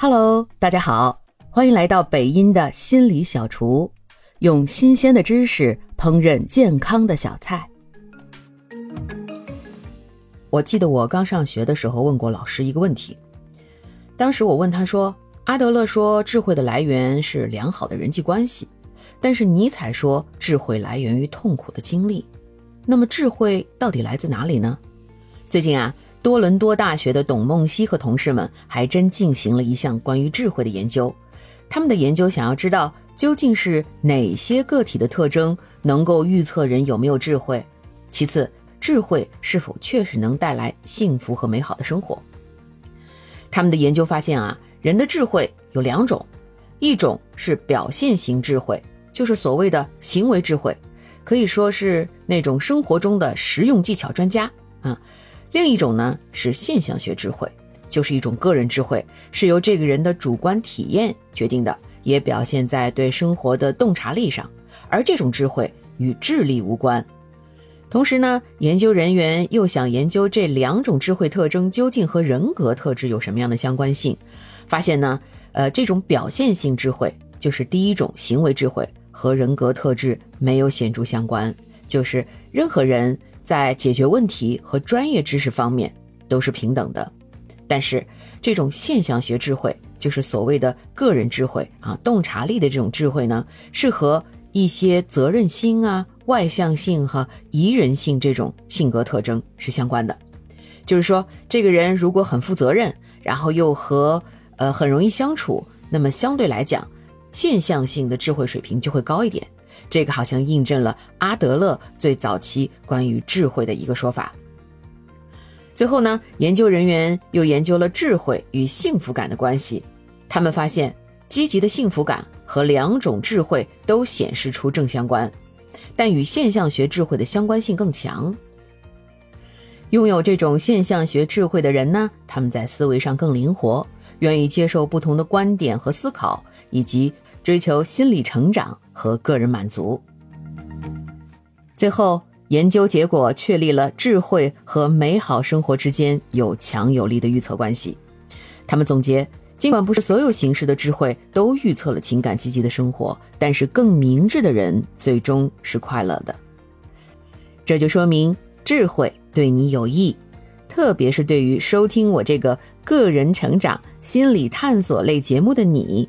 Hello，大家好，欢迎来到北音的心理小厨，用新鲜的知识烹饪健康的小菜。我记得我刚上学的时候问过老师一个问题，当时我问他说：“阿德勒说智慧的来源是良好的人际关系，但是尼采说智慧来源于痛苦的经历，那么智慧到底来自哪里呢？”最近啊。多伦多大学的董梦溪和同事们还真进行了一项关于智慧的研究。他们的研究想要知道究竟是哪些个体的特征能够预测人有没有智慧，其次，智慧是否确实能带来幸福和美好的生活。他们的研究发现啊，人的智慧有两种，一种是表现型智慧，就是所谓的行为智慧，可以说是那种生活中的实用技巧专家啊。另一种呢是现象学智慧，就是一种个人智慧，是由这个人的主观体验决定的，也表现在对生活的洞察力上。而这种智慧与智力无关。同时呢，研究人员又想研究这两种智慧特征究竟和人格特质有什么样的相关性，发现呢，呃，这种表现性智慧就是第一种行为智慧，和人格特质没有显著相关，就是任何人。在解决问题和专业知识方面都是平等的，但是这种现象学智慧，就是所谓的个人智慧啊，洞察力的这种智慧呢，是和一些责任心啊、外向性和宜人性这种性格特征是相关的。就是说，这个人如果很负责任，然后又和呃很容易相处，那么相对来讲，现象性的智慧水平就会高一点。这个好像印证了阿德勒最早期关于智慧的一个说法。最后呢，研究人员又研究了智慧与幸福感的关系，他们发现积极的幸福感和两种智慧都显示出正相关，但与现象学智慧的相关性更强。拥有这种现象学智慧的人呢，他们在思维上更灵活，愿意接受不同的观点和思考，以及追求心理成长。和个人满足。最后，研究结果确立了智慧和美好生活之间有强有力的预测关系。他们总结，尽管不是所有形式的智慧都预测了情感积极的生活，但是更明智的人最终是快乐的。这就说明智慧对你有益，特别是对于收听我这个个人成长、心理探索类节目的你，